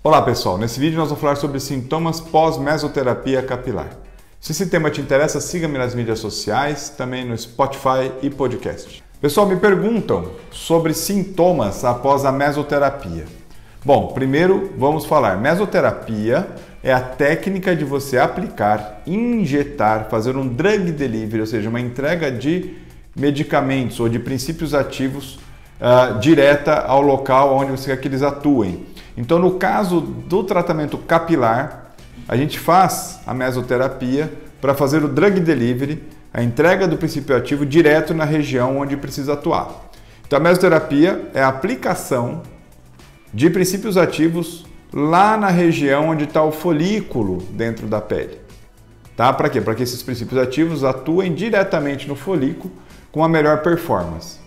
Olá pessoal, nesse vídeo nós vamos falar sobre sintomas pós-mesoterapia capilar. Se esse tema te interessa, siga-me nas mídias sociais, também no Spotify e podcast. Pessoal, me perguntam sobre sintomas após a mesoterapia. Bom, primeiro vamos falar. Mesoterapia é a técnica de você aplicar, injetar, fazer um drug delivery, ou seja, uma entrega de medicamentos ou de princípios ativos uh, direta ao local onde você quer que eles atuem. Então, no caso do tratamento capilar, a gente faz a mesoterapia para fazer o drug delivery, a entrega do princípio ativo direto na região onde precisa atuar. Então, a mesoterapia é a aplicação de princípios ativos lá na região onde está o folículo dentro da pele. Tá? Para quê? Para que esses princípios ativos atuem diretamente no folículo com a melhor performance.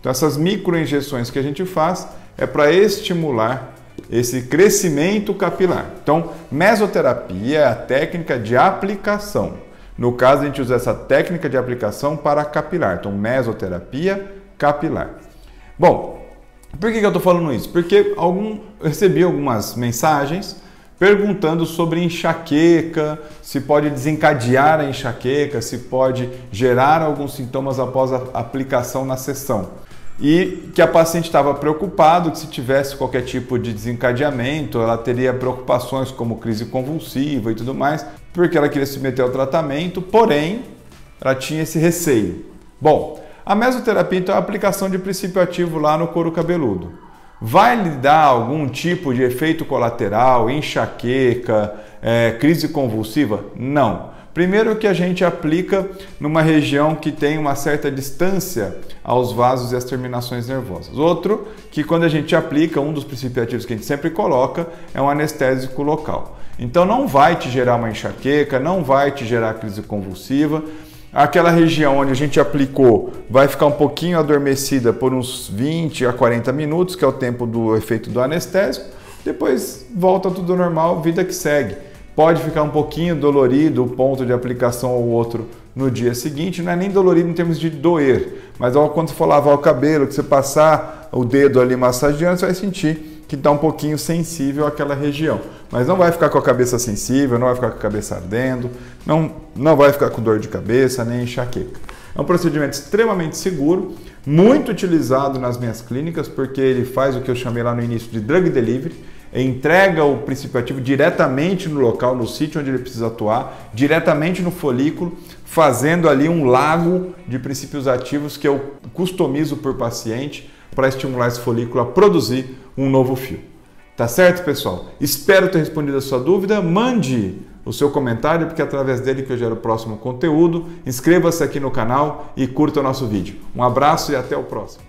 Então, essas microinjeções que a gente faz é para estimular esse crescimento capilar. Então, mesoterapia é a técnica de aplicação. No caso, a gente usa essa técnica de aplicação para capilar. Então, mesoterapia capilar. Bom, por que, eu estou falando isso? Porque algum, recebi algumas mensagens perguntando sobre enxaqueca, se pode desencadear a enxaqueca, se pode gerar alguns sintomas após a aplicação na sessão e que a paciente estava preocupado que se tivesse qualquer tipo de desencadeamento, ela teria preocupações como crise convulsiva e tudo mais, porque ela queria se meter ao tratamento, porém ela tinha esse receio. Bom, a mesoterapia então é a aplicação de princípio ativo lá no couro cabeludo. Vai lhe dar algum tipo de efeito colateral, enxaqueca, é, crise convulsiva? Não. Primeiro que a gente aplica numa região que tem uma certa distância aos vasos e às terminações nervosas. Outro, que quando a gente aplica, um dos princípios ativos que a gente sempre coloca é um anestésico local. Então não vai te gerar uma enxaqueca, não vai te gerar crise convulsiva. Aquela região onde a gente aplicou vai ficar um pouquinho adormecida por uns 20 a 40 minutos, que é o tempo do efeito do anestésico. Depois volta tudo normal, vida que segue. Pode ficar um pouquinho dolorido o ponto de aplicação ou outro no dia seguinte, não é nem dolorido em termos de doer, mas quando você for lavar o cabelo, que você passar o dedo ali massageando, você vai sentir que está um pouquinho sensível àquela região. Mas não vai ficar com a cabeça sensível, não vai ficar com a cabeça ardendo, não, não vai ficar com dor de cabeça nem enxaqueca. É um procedimento extremamente seguro, muito utilizado nas minhas clínicas, porque ele faz o que eu chamei lá no início de drug delivery entrega o princípio ativo diretamente no local, no sítio onde ele precisa atuar, diretamente no folículo, fazendo ali um lago de princípios ativos que eu customizo por paciente para estimular esse folículo a produzir um novo fio. Tá certo, pessoal? Espero ter respondido a sua dúvida. Mande o seu comentário, porque é através dele que eu gero o próximo conteúdo. Inscreva-se aqui no canal e curta o nosso vídeo. Um abraço e até o próximo.